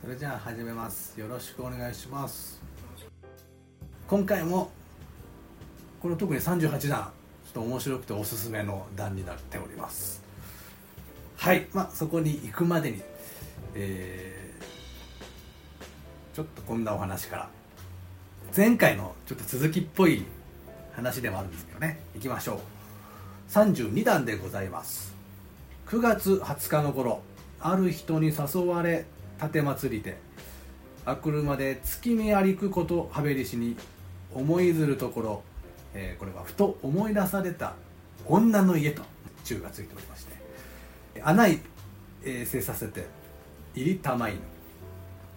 それじゃあ始めます。よろしくお願いします。今回もこの特に38段ちょっと面白くておすすめの段になっております。はい。まあそこに行くまでにえー、ちょっとこんなお話から前回のちょっと続きっぽい話でもあるんですけどね。行きましょう。32段でございます。9月20日の頃ある人に誘われ立祭りであくるまで月見ありくことはべりしに思いずるところ、えー、これはふと思い出された女の家と中がついておりまして穴い、えー、せさせて入りたまいぬ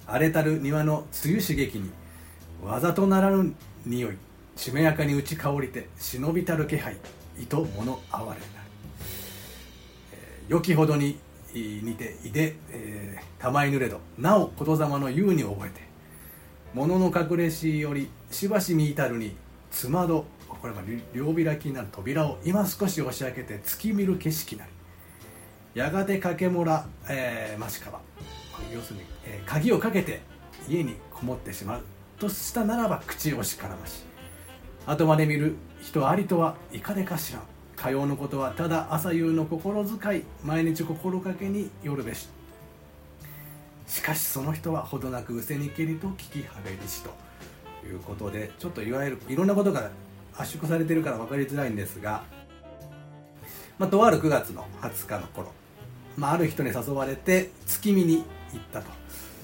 荒れたる庭の梅雨刺激にわざとならぬ匂いしめやかに打ち香りて忍びたる気配いと物哀れなり、えー、良きほどに似ていで、えー、たまいぬれどなお言霊の言うに覚えて物の隠れしよりしばしみ至るにつまどこれは両開きになる扉を今少し押し開けて月見る景色なりやがて掛けもら、えー、ましかば要するに、えー、鍵をかけて家にこもってしまうとしたならば口をしからまし後まで見る人ありとはいかでかしらん。かようのことはただ朝夕の心遣い毎日心がけによるべししかしその人はほどなくうせにけりと聞きはべりしということでちょっといわゆるいろんなことが圧縮されてるから分かりづらいんですが、まあ、とある9月の20日の頃、まあ、ある人に誘われて月見に行ったと。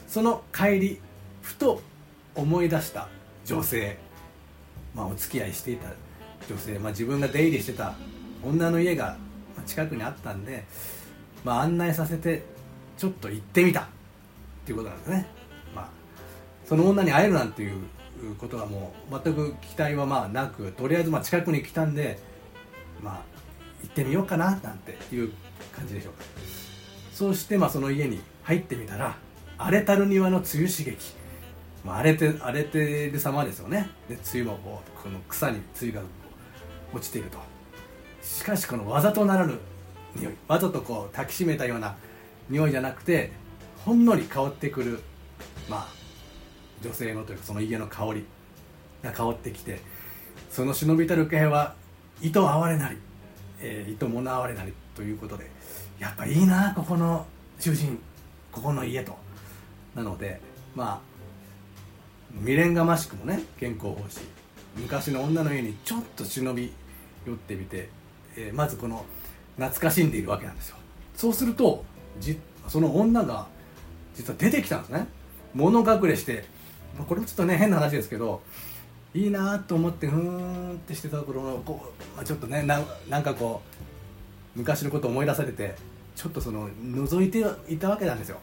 その帰りふと思い出した女性、まあ、お付き合いしていた女性、まあ、自分が出入りしてた女の家が近くにあったんで、まあ、案内させてちょっと行ってみた。っていうことなんですね、まあ、その女に会えるなんていうことはもう全く期待はまあなくとりあえずまあ近くに来たんでまあ行ってみようかななんていう感じでしょうか。そうしてまあその家に入ってみたら荒れたる庭の梅雨刺激、まあ、荒れて荒れてる様ですよね。で梅雨もこうこの草に梅雨が落ちていると。しかしこのわざとならぬ匂いわざとこう抱きしめたような匂いじゃなくてほんのり香ってくるまあ女性のというかその家の香りが香ってきてその忍びたる気配は糸哀れなり、えー、糸物哀れなりということでやっぱいいなここの主人ここの家と。なのでまあ未練がましくもね健康法師昔の女の家にちょっと忍び寄ってみてえー、まずこの懐かしんでいるわけなんですよ。そうするとじその女が実は出てきたんですね。物隠れしてこれもちょっとね変な話ですけどいいなと思ってふーんってしてたところのこう、まあ、ちょっとねなんかこう昔のことを思い出されてちょっとその覗いていたわけなんですよ。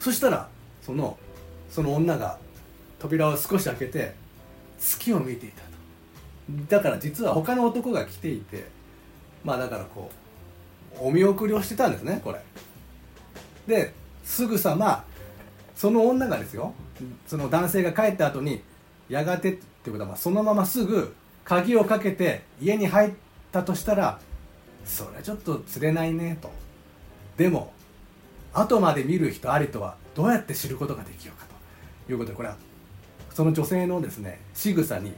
そしたらそのその女が扉を少し開けて月を見ていたと。だから実は他の男が来ていてまあだからこうお見送りをしてたんですねこれ。ですぐさまその女がですよその男性が帰った後にやがてってことはまそのまますぐ鍵をかけて家に入ったとしたらそれはちょっと釣れないねと。でも後まで見る人ありとはどうやって知ることができようかと。いうことでこれはその女性のですね仕草に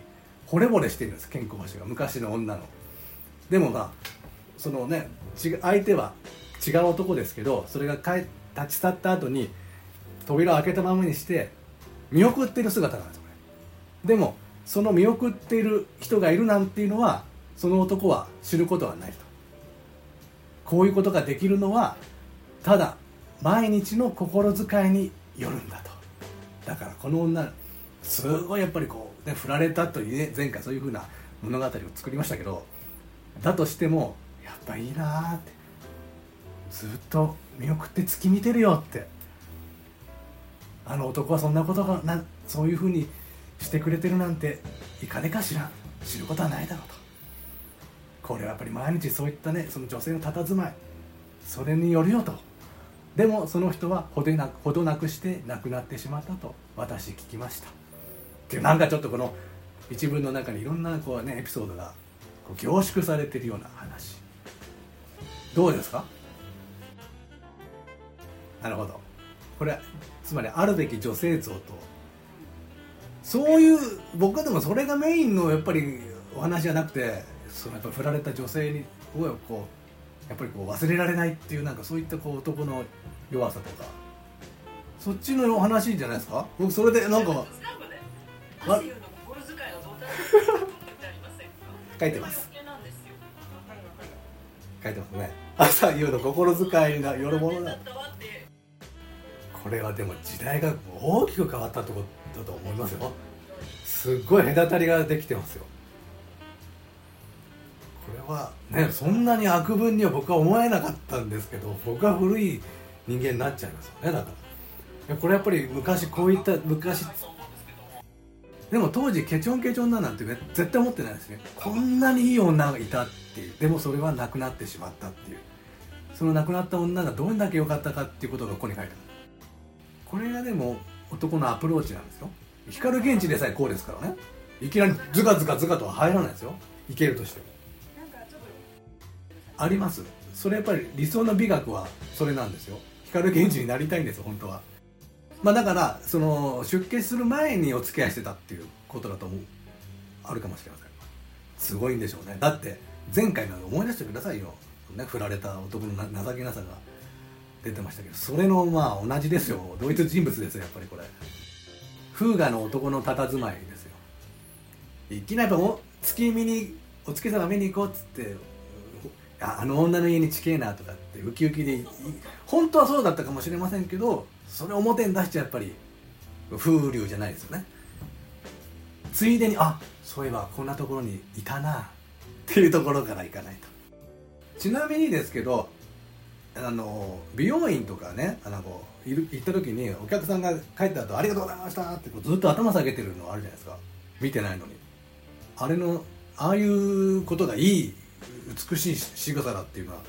惚れ惚れしているんです健康橋が昔の女の。でもまあそのね相手は違う男ですけどそれが帰立ち去った後に扉を開けたままにして見送っている姿なんですよでもその見送っている人がいるなんていうのはその男は知ることはないと。こういうことができるのはただ毎日の心遣いによるんだと。だからこの女すごいやっぱりこう、ね、振られたというね前回そういうふうな物語を作りましたけどだとしてもぱいいなって。ずっと見送って月見てるよって。あの男はそんなことがなそういうふうにしてくれてるなんていかでかしら。知ることはないだろうと。これはやっぱり毎日そういったねその女性の佇まい。それによるよと。でもその人はほどなくほどなくして亡くなってしまったと私聞きました。っていうなんかちょっとこの一文の中にいろんなこう、ね、エピソードが凝縮されてるような話。どうですか？なるほど。これつまりあるべき女性像と。そういう僕でもそれがメインのやっぱりお話じゃなくてそのやっぱ振られた女性にをこうやっぱりこう忘れられないっていうなんかそういったこう男の弱さとか。そっちのお話じゃないですか？僕それでなんかわ書いてます書いてますね。朝夕の心遣いによるものだ。これはでも時代が大きく変わったってことだと思いますよ。すっごい隔たりができてますよ。これはねそんなに悪分には僕は思えなかったんですけど僕は古い人間になっちゃいますよねだから。これやっぱり昔こういった昔でも当時ケチョンケチョンだなんて絶対思ってないですね。こんなにいい女がいたっていう。でもそれはなくなってしまったっていう。その亡くなった女がどんだけ良かったかっていうことがここに書いてある。これがでも男のアプローチなんですよ。光源氏でさえこうですからね。いきなりズカズカズカとは入らないですよ。いけるとしても。あります。それやっぱり理想の美学はそれなんですよ。光源氏になりたいんですよ本当は。まあだからその出家する前にお付き合いしてたっていうことだと思う。あるかもしれません。すごいんでしょうね。だって前回の思い出してくださいよ、ね、振られた男の情けなさが出てましたけどそれのまあ同じですよ。同一人物ですよやっぱりこれ。風雅の男の佇まいですよ。いきなりやっぱ月見にお月様見に行こうっつってあの女の家に近えなとかってウキウキで本当はそうだったかもしれませんけどそれ表に出しちゃやっぱり風流じゃないですよね。ついでにあそういえばこんなところにいたなっていうところから行かないと。ちなみにですけどあの美容院とかねあのこう行った時にお客さんが帰った後ありがとうございました」ってこうずっと頭下げてるのあるじゃないですか。見てないのに。あれのああいうことがいい美しい仕草だっていうのは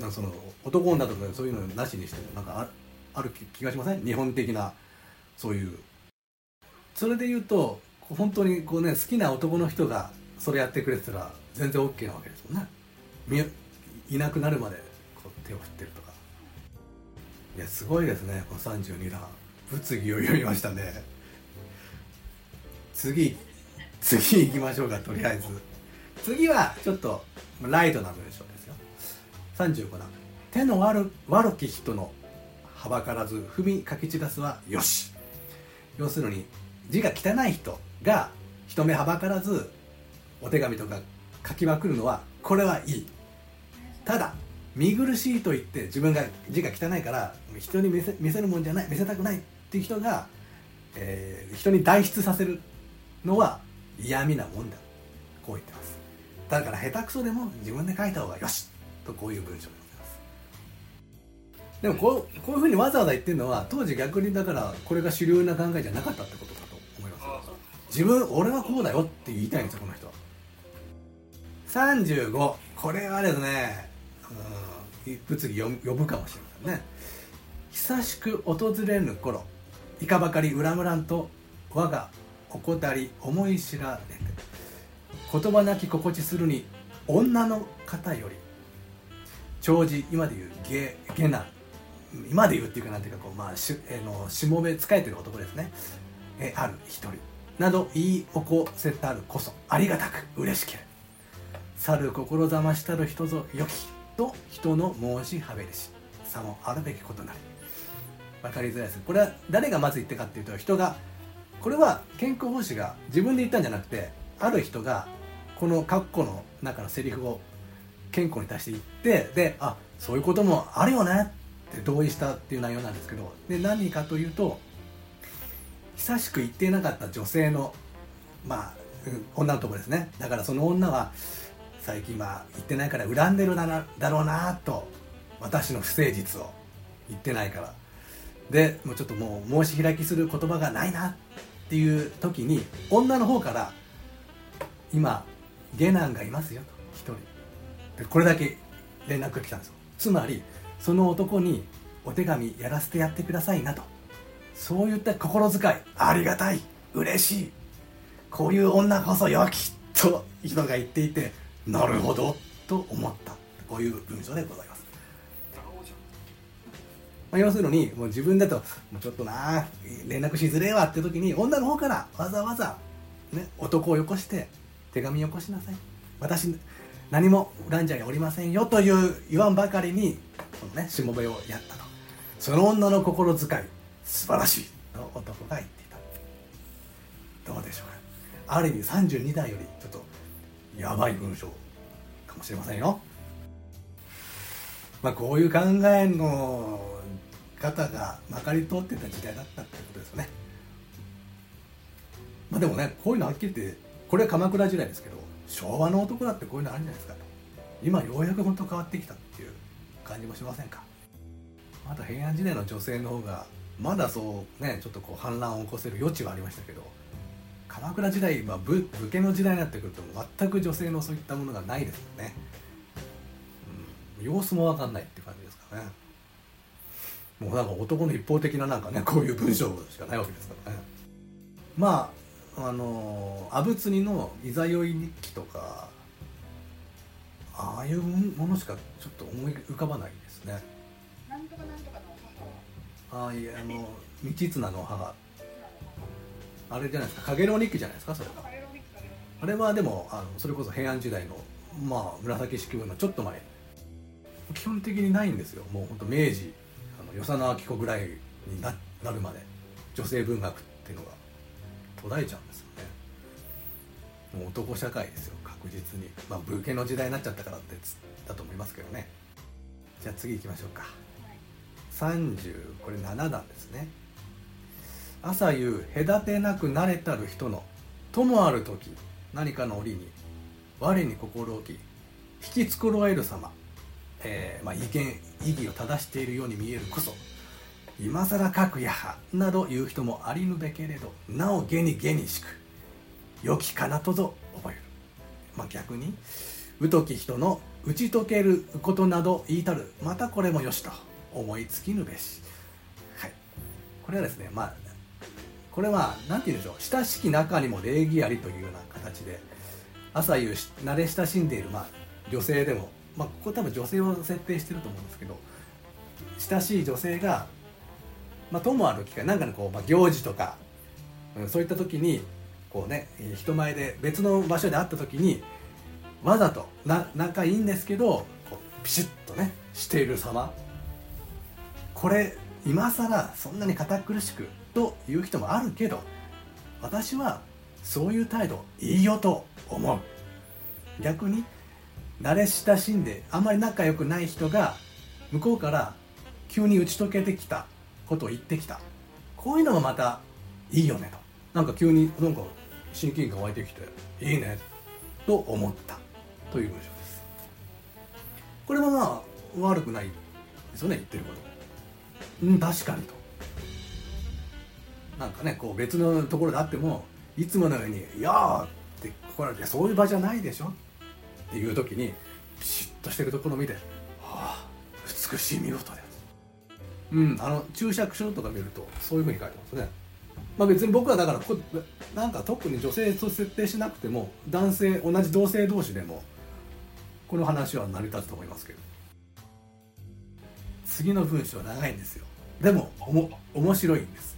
なその男女とかそういうのなしにしてもなんかあある気がしません？日本的なそういう。それで言うと本当にこうね好きな男の人がそれやってくれてたら全然 OK なわけですもんね。いなくなるまでこう手を振ってるとか。いやすごいですねこの32段。物議を読みましたね。次次行きましょうかとりあえず。次はちょっとライトな文章ですよ。35段。手の悪悪き人のはばからず踏みかけ散らすはよし。要するに字が汚い人が人目はばからずお手紙とか書きまくるのはこれはいい。ただ見苦しいと言って自分が字が汚いから人に見せ見せるもんじゃない見せたくないっていう人が、えー、人に代筆させるのは嫌味なもんだ。こう言ってます。だから下手くそでも自分で書いた方がよし。とこういう文章でもこうこういうふうにわざわざ言ってるのは当時逆にだからこれが主流な考えじゃなかったってことだと思います自分俺はこうだよって言いたいんですよこの人は。35これはですねうん物議呼ぶかもしれませんね。久しく訪れぬ頃いかばかり恨むらんと我が怠り思い知られて言葉なき心地するに女の方より長寿今でいう下下男今で言うっていうかなんていうかこう、まあ、しえのしもべ仕えてる男ですね。えある一人。など言い起こせたるこそありがたく嬉しけれ。去る志ざましたる人ぞよきと人の申しはべりし。さもあるべきことなり。分かりづらいです。これは誰がまず言ったかっていうと人がこれは健康奉仕が自分で言ったんじゃなくてある人がこの括弧の中のセリフを健康に足していってであそういうこともあるよね。って同意したっていう内容なんですけどで何かというと久しく言っていなかった女性のまあ女のとこですね。だからその女は最近まあ言ってないから恨んでるだだろうなと私の不誠実を言ってないから。でもうちょっともう申し開きする言葉がないなっていう時に女の方から今下男がいますよと一人。でこれだけ連絡が来たんですよ。つまりその男にお手紙やらせてやってくださいなと。そういった心遣いありがたい嬉しい。こういう女こそよきと人が言っていてなるほどと思った。こういう文章でございます。まあ、要するにもう自分だともうちょっとな連絡しづれえわって時に女の方からわざわざ、ね、男をよこして手紙よこしなさい。私何も恨んじゃいおりませんよという言わんばかりにこのねしもべをやったと。その女の心遣い素晴らしいと男が言っていた。どうでしょうか。ある意味32代よりちょっとやばい文章かもしれませんよ。まあこういう考えの方がまかり通ってた時代だったってことですよね。まあでもねこういうのはっきり言ってこれは鎌倉時代ですけど昭和の男だってこういうのあるんじゃないですかと。今ようやく本当変わってきたっていう感じもしませんか？また平安時代の女性の方がまだそうねちょっとこう反乱を起こせる余地はありましたけど鎌倉時代、まあ、武武家の時代になってくると全く女性のそういったものがないですよね、うん、様子も分かんないって感じですかね。もうなんか男の一方的ななんかねこういう文章しかないわけですからね。まああの阿仏にの「いざよい日記」とかああいうものしかちょっと思い浮かばないですね。なんとかなんとかの母。はああいやあの道綱の母。あれじゃないですか「かげろう日記」じゃないですか？それ。はあれはでもあのそれこそ平安時代のまあ紫式部のちょっと前。基本的にないんですよ。もうほんと明治あの与謝野明子ぐらいにななるまで。女性文学っていうのが途絶えちゃうんですよね。もう男社会ですよ確実に。まあ武家の時代になっちゃったからってだと思いますけどね。じゃあ次行きましょうか。30これ7段ですね。朝夕隔てなく慣れたる人のともある時何かの折に我に心置き引き繕える様、えー、まあ、意見意義を正しているように見えるこそ今更書くやはなど言う人もありぬべけれどなお下に下にしく。良きかなとぞまあ、逆に疎き人の打ち解けることなど言いたる。またこれもよしと思いつきぬべし、はい、これはですねまあこれは何て言うんでしょう。親しき中にも礼儀ありというような形で朝夕慣れ親しんでいる、まあ、女性でも、まあ、ここ多分女性を設定してると思うんですけど親しい女性が、まあ、ともある機会なんかのこう、まあ、行事とか、うん、そういった時にこうね人前で別の場所で会った時にわざとな仲いいんですけどこうピシッとねしている様。これ今更そんなに堅苦しくという人もあるけど私はそういう態度いいよと思う。逆に慣れ親しんであんまり仲良くない人が向こうから急に打ち解けてきたことを言ってきた。こういうのがまたいいよねと。なんか急になんか親近感湧いてきていいね。と思った。という文章です。これはまあ悪くないですよね言ってること。うん確かにと。なんかねこう別のところであってもいつものように「いやー」って来られて「そういう場じゃないでしょ」っていう時にピシッとしてるところを見て「はあ美しい見事です」うんあの注釈書とか見るとそういうふうに書いてますね。まあ別に僕はだからこなんか特に女性と設定しなくても男性同じ同性同士でもこの話は成り立つと思いますけど。次の文章は長いんですよ。でもおも面白いんです。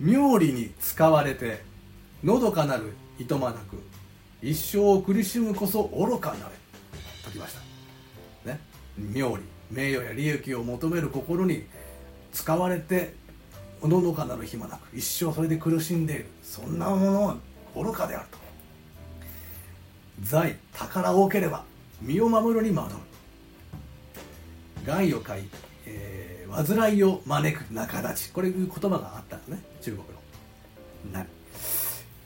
妙理に使われてのどかなるいとまなく一生を苦しむこそ愚かなれ。ときました。ね。妙理名誉や利益を求める心に使われてのどかなる暇なく一生それで苦しんでいるそんなものは愚かであると。財宝多ければ身を守るに惑う害を書いえー、煩いを招く仲立ち。これいう言葉があったんですね中国の。な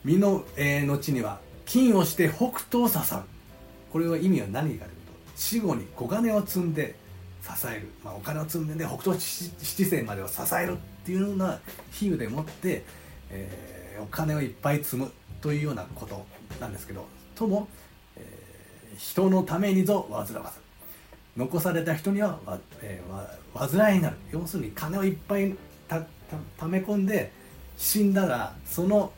身の、えー、後には金をして北斗を支う。これは意味は何かというと死後に小金を積んで支える、まあ、お金を積んで、ね、北斗七星までを支える。っていうような比喩でもって、えー、お金をいっぱい積むというようなことなんですけどとも、えー、人のためにぞ煩わず。残された人にはわ、えー、煩いになる。要するに金をいっぱいたため込んで死んだらその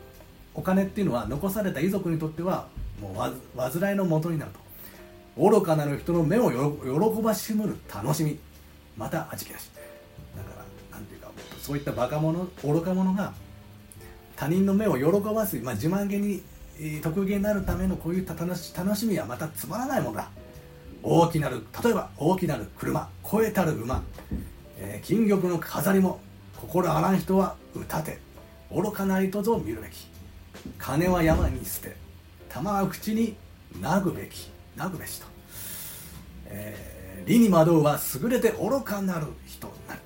お金っていうのは残された遺族にとってはもうわ煩いのもとになると。愚かなる人の目を喜ばしむる楽しみ。また味気なし。そういったバカ者愚か者が他人の目を喜ばす、まあ、自慢げに、得意になるためのこういう楽し楽しみはまたつまらないものだ。大きなる例えば大きなる車超えたる馬、えー、金玉の飾りも心あらん人は歌て。愚かなりとぞ見るべき。金は山に捨て。玉は口になぐべき。なぐべしと、えー、理に惑うは優れて愚かなる人なる、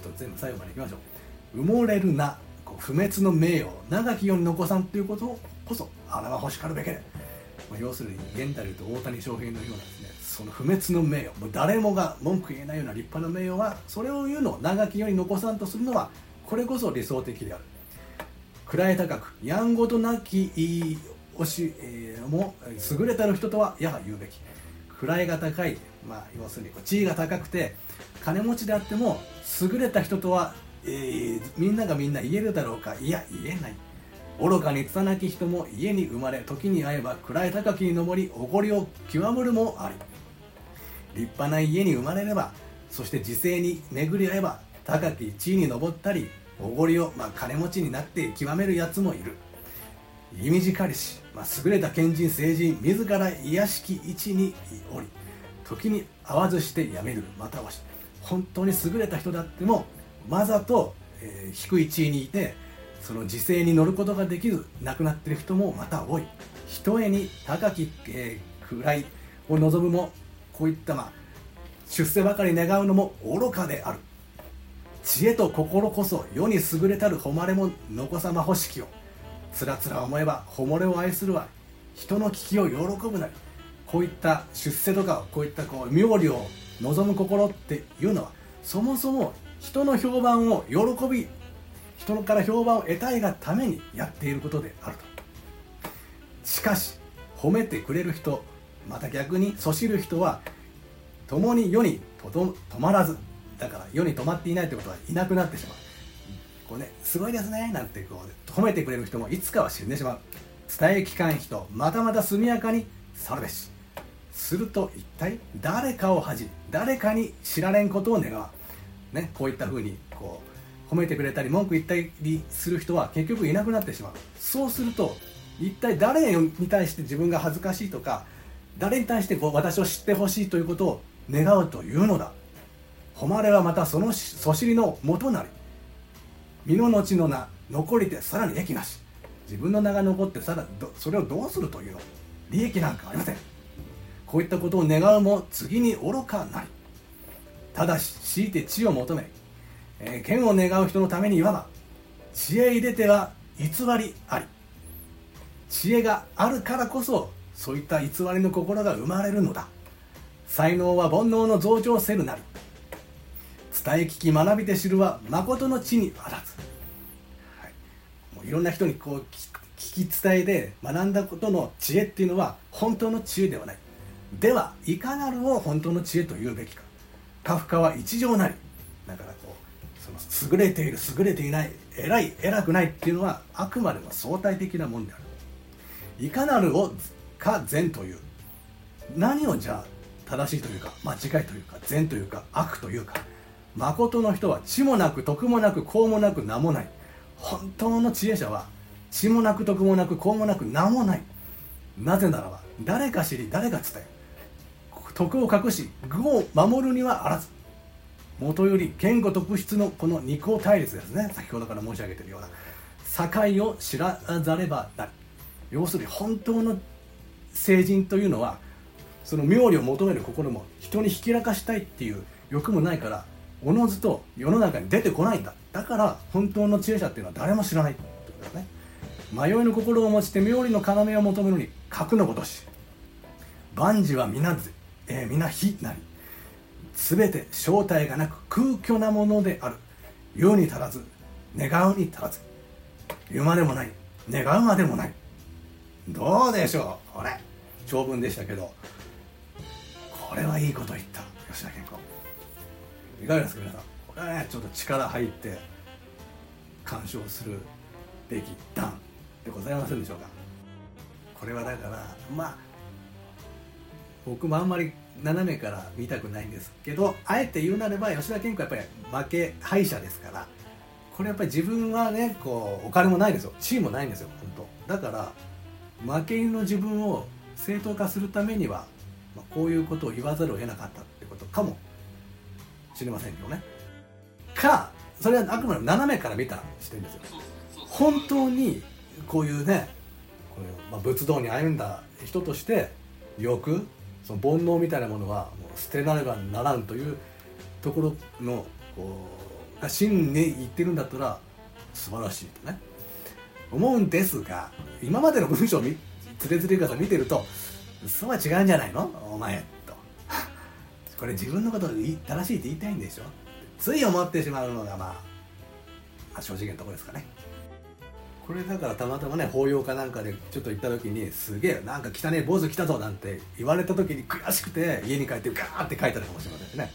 っと全部最後までいきましょう。埋もれるな。こう不滅の名誉。長き世に残さんということこそ穴は欲しかるべけ、まあ、要するに現代でいうと大谷翔平のようなですねその不滅の名誉。もう誰もが文句言えないような立派な名誉はそれを言うのを長き世に残さんとするのはこれこそ理想的である。位高くやんごとなきおし、えー、も優れたる人とはやは言うべき。位が高い、まあ、要するに地位が高くて金持ちであっても優れた人とは、えー、みんながみんな言えるだろうか。いや言えない。愚かに拙き人も家に生まれ時に会えば位高きに登りおごりを極むるもあり。立派な家に生まれればそして時勢に巡り合えば高き地位に上ったりおごりを、まあ、金持ちになって極めるやつもいる。意味かりし、まあ、優れた賢人聖人自ら癒しき位置におり時に合わずしてやめるまたはし本当に優れた人であってもわざと、えー、低い地位にいてその時勢に乗ることができず亡くなっている人もまた多い。ひとえに高き、えー、位を望むもこういったまあ出世ばかり願うのも愚かである。知恵と心こそ世に優れたる誉れも残さま欲しきよ。つらつら思えば誉れを愛するは人の聞きを喜ぶなりこういった出世とかこういったこう妙利を望む心っていうのはそもそも人の評判を喜び人から評判を得たいがためにやっていることであると。しかし褒めてくれる人また逆にそしる人は共に世にとど止まらずだから世に止まっていないということはいなくなってしまう。こうねすごいですねなんてこう褒めてくれる人もいつかは死んでしまう。伝え聞かん人またまた速やかに去るべし。すると一体誰かを恥じ誰かに知られんことを願わねこういったふうにこう褒めてくれたり文句言ったりする人は結局いなくなってしまう。そうすると一体誰に対して自分が恥ずかしいとか誰に対してこう私を知ってほしいということを願うというのだ。誉れはまたそのそしりの元なり。身の後の名残りてさらに益なし。自分の名が残ってさらそれをどうするというの。利益なんかありません。こういったことを願うも次に愚かなり。ただし強いて知を求め、えー、剣を願う人のためにいわば知恵入れては偽りあり。知恵があるからこそそういった偽りの心が生まれるのだ。才能は煩悩の増長せるなり。伝え聞き学びて知るは誠の地にあらず、はい、もういろんな人にこう聞き伝えて学んだことの知恵っていうのは本当の知恵ではない。ではいかなるを本当の知恵と言うべきか。カフカは一条なりだからこうその優れている優れていない偉い偉くないっていうのはあくまでも相対的なもんである。いかなるをか善という。何をじゃあ正しいというか間違いというか善というか悪というか。誠の人は知もなく徳もなく功もなく名もない。本当の知恵者は知もなく徳もなく功もなく名もない。なぜならば誰か知り誰か伝え。る徳を隠し愚を守るにはあらず。元より言語特質のこの二項対立ですね。先ほどから申し上げているような。境を知らざればなる要するに本当の成人というのはその妙利を求める心も人にひきらかしたいっていう欲もないからおのずと世の中に出てこないんだ。だから本当の知恵者っていうのは誰も知らないってことですね。迷いの心を持ちて妙利の要を求めるに格のごとし。万事は皆,、えー、皆非なり。全て正体がなく空虚なものである。言うに足らず願うに足らず。言うまでもない。願うまでもない。どうでしょうこれ。長文でしたけど。これはいいこと言った吉田健康いかがですか皆さん。これはねちょっと力入って鑑賞するべき段でございませんでしょうか。これはだからまあ僕もあんまり斜めから見たくないんですけどあえて言うなれば吉田健吾はやっぱり負け敗者ですからこれやっぱり自分はねこうお金もないですよ。地位もないんですよ本当。だから負け犬の自分を正当化するためには、まあ、こういうことを言わざるを得なかったってことかもしれませんけどね。かそれはあくまで斜めから見た視点ですよ本当にこういうねこういう、まあ、仏道に歩んだ人として欲その煩悩みたいなものはもう捨てなればならんというところのこうが真に言ってるんだったら素晴らしいとね。思うんですが今までの文章をつれづれがさ見てるとそうは違うんじゃないの？お前と。これ自分のことを正しいって言いたいんでしょ？つい思ってしまうのがまあ、正直なとこですかね。これだからたまたまね法要かなんかでちょっと行った時にすげえなんか汚ねえ坊主来たぞなんて言われた時に悔しくて家に帰ってガーって書いたのかもしれませんね。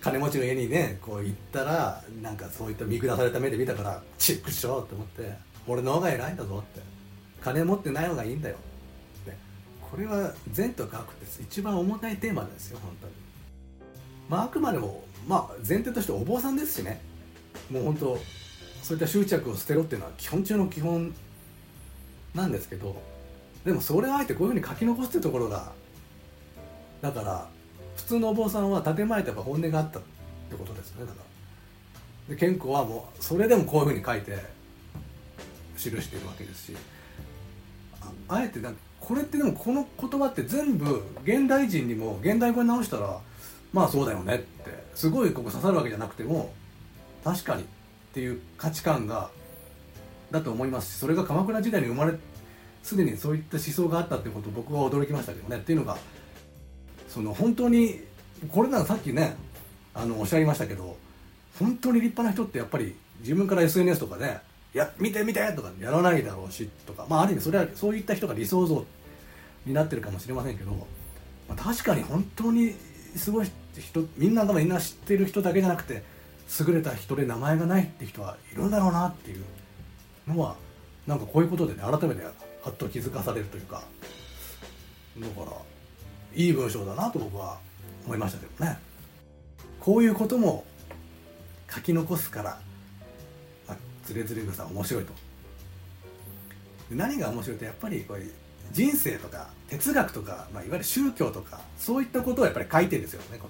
金持ちの家にねこう行ったらなんかそういった見下された目で見たからチックしようって思って俺の方が偉いんだぞって。金持ってない方がいいんだよ。ってこれは善と悪って一番重たいテーマですよ本当に。まああくまでもまあ前提としてお坊さんですしね。もう本当そういった執着を捨てろっていうのは基本中の基本なんですけどでもそれをあえてこういうふうに書き残すっていうところがだから普通のお坊さんは建前とやっぱ本音があったってことですよねだから。で健康はもうそれでもこういうふうに書いて記しているわけですしあえてなんかこれってでもこの言葉って全部現代人にも現代語に直したらまあそうだよねってすごいここ刺さるわけじゃなくても確かにっていう価値観がだと思いますしそれが鎌倉時代に生まれすでにそういった思想があったってこと僕は驚きましたけどねっていうのがその本当にこれならさっきねあのおっしゃいましたけど本当に立派な人ってやっぱり自分から SNS とかで、ね「や見て見て!」とかやらないだろうしとかまあある意味それはそういった人が理想像になってるかもしれませんけど、まあ、確かに本当にすごい人みんながみんな知ってる人だけじゃなくて優れた人で名前がないって人はいるんだろうなっていうのはなんかこういうことでね改めてはっと気づかされるというかだからいい文章だなと僕は思いましたけどね。こういうことも書き残すから「まあ、ズレズレ草面白いと」何が面白いってやっぱりこれ人生とか哲学とか、まあ、いわゆる宗教とかそういったことをやっぱり書いてるんですよね。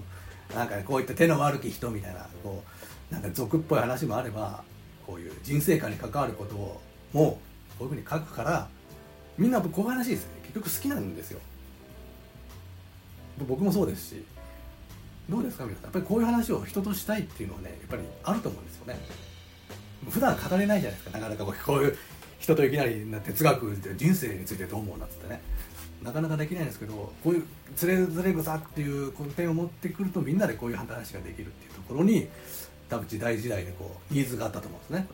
なんか、ね、こういった手の悪き人みたいなこうなんか俗っぽい話もあればこういう人生観に関わることをもうこういうふうに書くからみんなこういう話ですね。結局好きなんですよ。僕もそうですし。どうですか皆さん？やっぱりこういう話を人としたいっていうのはねやっぱりあると思うんですよね。普段語れないじゃないですか。なかなかこういう人といきなり哲学人生についてどう思うなんつってね。なかなかできないんですけどこういう「つれづれ草」っていうこの点を持ってくるとみんなでこういう話ができるっていうところに多分時代時代でこうニーズがあったと思うんですね。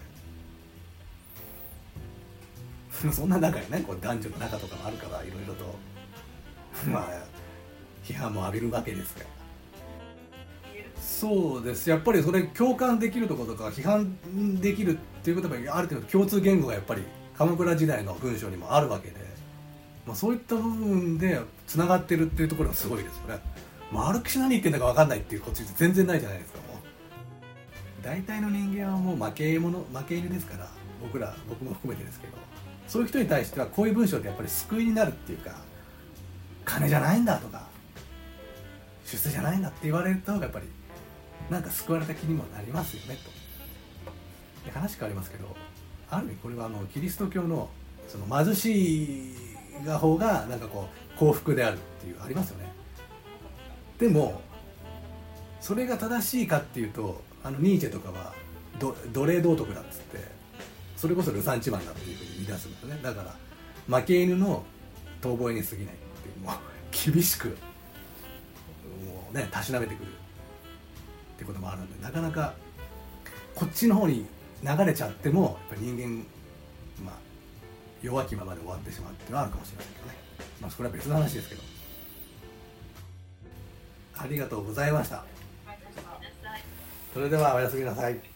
そんな中にねこう男女の仲とかもあるからいろいろと まあ批判も浴びるわけですが。そうです。やっぱりそれ共感できるところとか批判できるっていうことはある程度共通言語がやっぱり鎌倉時代の文章にもあるわけで、まあ、そういった部分でつながってるっていうところがすごいですよね。まあ、歩きし何言ってんだか分かんないっていうこっち全然ないじゃないですか大体の人間はもう負け者負け入れですから僕ら僕も含めてですけどそういう人に対してはこういう文章でやっぱり救いになるっていうか金じゃないんだとか出世じゃないんだって言われた方がやっぱりなんか救われた気にもなりますよねと。話変わりますけどある意味これはあのキリスト教のその貧しいが方がなんかこう幸福であるっていうありますよね。でもそれが正しいかっていうとあのニーチェとかは奴隷道徳だっつってそれこそルサンチマンだっていうふうに言い出すんですよね。だから負け犬の遠吠えに過ぎないっていうもう厳しくもうねたしなめてくるってこともあるんでなかなかこっちの方に流れちゃってもやっぱ人間まあ弱きままで終わってしまうっていうのはあるかもしれないけどね。まあそれは別の話ですけど。ありがとうございました。それではおやすみなさい。